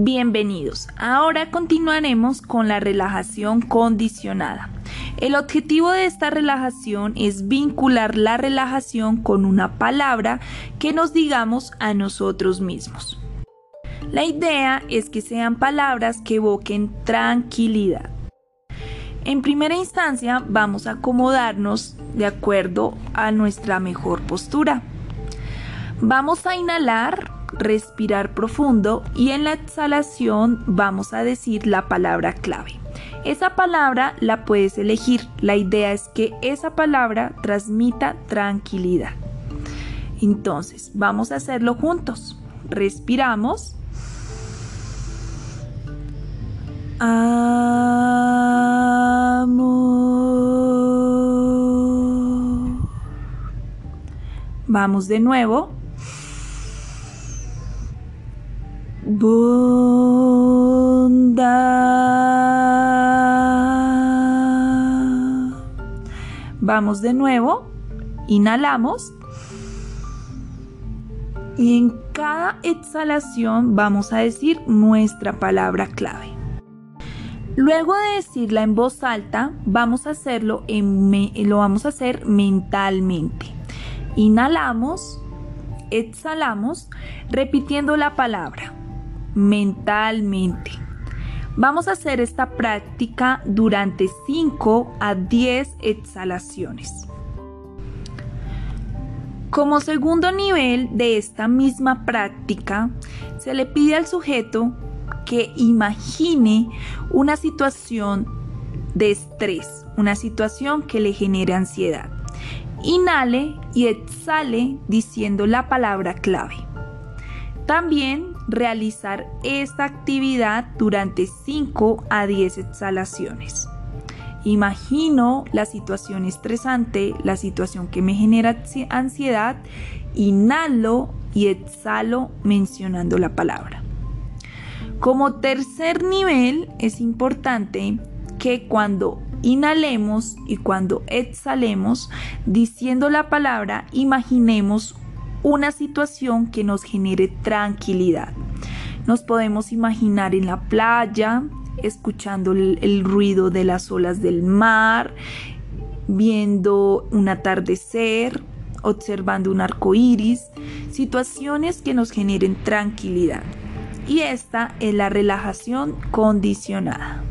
Bienvenidos. Ahora continuaremos con la relajación condicionada. El objetivo de esta relajación es vincular la relajación con una palabra que nos digamos a nosotros mismos. La idea es que sean palabras que evoquen tranquilidad. En primera instancia vamos a acomodarnos de acuerdo a nuestra mejor postura. Vamos a inhalar respirar profundo y en la exhalación vamos a decir la palabra clave. Esa palabra la puedes elegir. La idea es que esa palabra transmita tranquilidad. Entonces, vamos a hacerlo juntos. Respiramos. Vamos de nuevo. Bondad. Vamos de nuevo, inhalamos y en cada exhalación vamos a decir nuestra palabra clave. Luego de decirla en voz alta, vamos a hacerlo en lo vamos a hacer mentalmente. Inhalamos, exhalamos, repitiendo la palabra mentalmente. Vamos a hacer esta práctica durante 5 a 10 exhalaciones. Como segundo nivel de esta misma práctica, se le pide al sujeto que imagine una situación de estrés, una situación que le genere ansiedad. Inhale y exhale diciendo la palabra clave. También realizar esta actividad durante 5 a 10 exhalaciones. Imagino la situación estresante, la situación que me genera ansiedad, inhalo y exhalo mencionando la palabra. Como tercer nivel es importante que cuando inhalemos y cuando exhalemos diciendo la palabra imaginemos una situación que nos genere tranquilidad. Nos podemos imaginar en la playa, escuchando el, ruido de las olas del mar, viendo un atardecer, observando un arco iris, situaciones que nos generen tranquilidad. Y esta es la relajación condicionada.